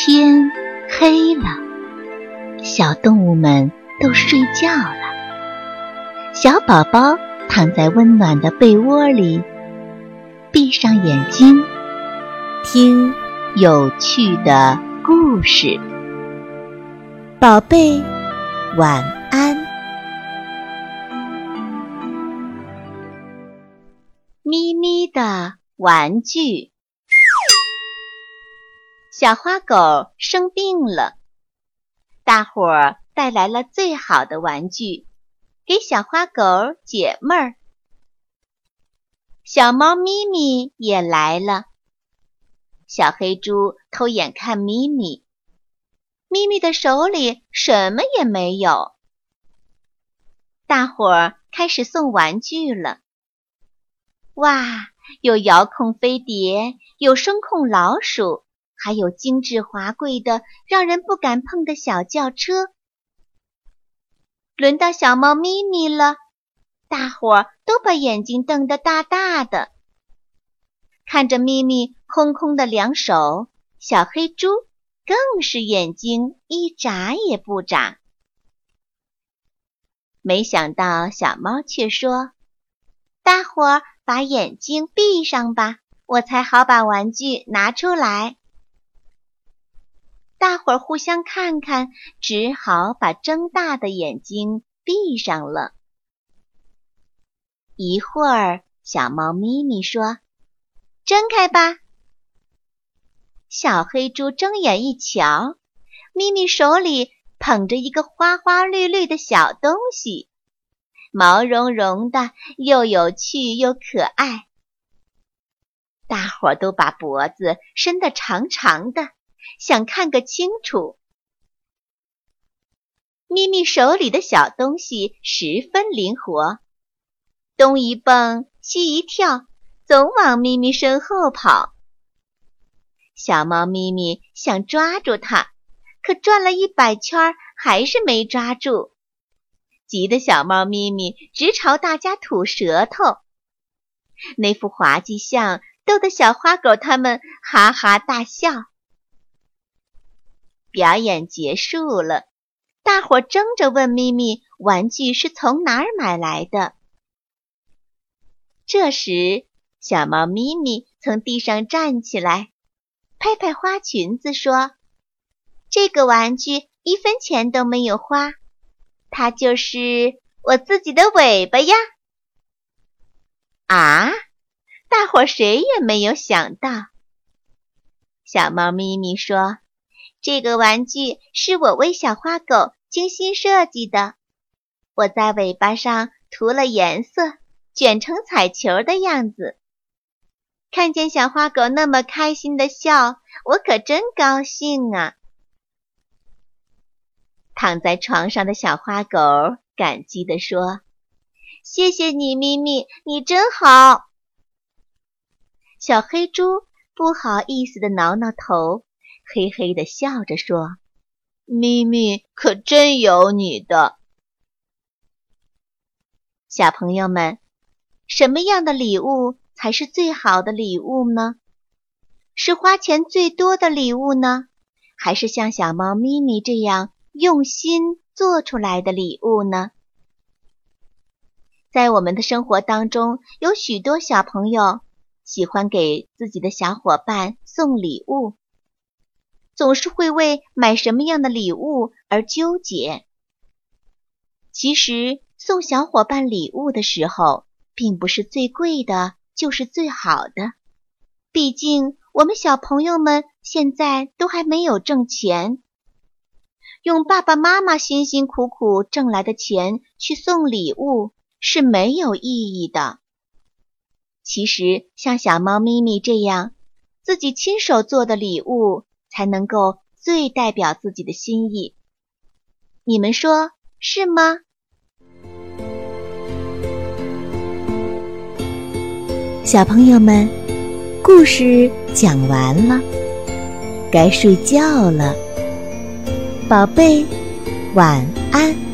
天黑了，小动物们都睡觉了。小宝宝躺在温暖的被窝里，闭上眼睛，听有趣的故事。宝贝，晚安。咪咪的玩具。小花狗生病了，大伙儿带来了最好的玩具，给小花狗解闷儿。小猫咪咪也来了，小黑猪偷眼看咪咪，咪咪的手里什么也没有。大伙儿开始送玩具了，哇，有遥控飞碟，有声控老鼠。还有精致华贵的、让人不敢碰的小轿车。轮到小猫咪咪了，大伙儿都把眼睛瞪得大大的，看着咪咪空空的两手，小黑猪更是眼睛一眨也不眨。没想到小猫却说：“大伙儿把眼睛闭上吧，我才好把玩具拿出来。”大伙儿互相看看，只好把睁大的眼睛闭上了。一会儿，小猫咪咪说：“睁开吧。”小黑猪睁眼一瞧，咪咪手里捧着一个花花绿绿的小东西，毛茸茸的，又有趣又可爱。大伙儿都把脖子伸得长长的。想看个清楚。咪咪手里的小东西十分灵活，东一蹦，西一跳，总往咪咪身后跑。小猫咪咪想抓住它，可转了一百圈还是没抓住，急得小猫咪咪直朝大家吐舌头。那副滑稽相逗得小花狗他们哈哈大笑。表演结束了，大伙争着问咪咪：“玩具是从哪儿买来的？”这时，小猫咪咪从地上站起来，拍拍花裙子说：“这个玩具一分钱都没有花，它就是我自己的尾巴呀！”啊！大伙谁也没有想到。小猫咪咪说。这个玩具是我为小花狗精心设计的。我在尾巴上涂了颜色，卷成彩球的样子。看见小花狗那么开心的笑，我可真高兴啊！躺在床上的小花狗感激地说：“谢谢你，咪咪，你真好。”小黑猪不好意思地挠挠头。嘿嘿的笑着说：“咪咪可真有你的。”小朋友们，什么样的礼物才是最好的礼物呢？是花钱最多的礼物呢，还是像小猫咪咪这样用心做出来的礼物呢？在我们的生活当中，有许多小朋友喜欢给自己的小伙伴送礼物。总是会为买什么样的礼物而纠结。其实送小伙伴礼物的时候，并不是最贵的，就是最好的。毕竟我们小朋友们现在都还没有挣钱，用爸爸妈妈辛辛苦苦挣来的钱去送礼物是没有意义的。其实像小猫咪咪这样，自己亲手做的礼物。才能够最代表自己的心意，你们说是吗？小朋友们，故事讲完了，该睡觉了，宝贝，晚安。